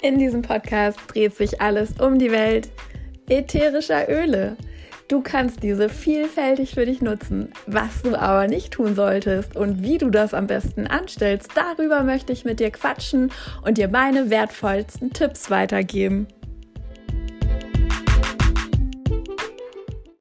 In diesem Podcast dreht sich alles um die Welt ätherischer Öle. Du kannst diese vielfältig für dich nutzen. Was du aber nicht tun solltest und wie du das am besten anstellst, darüber möchte ich mit dir quatschen und dir meine wertvollsten Tipps weitergeben.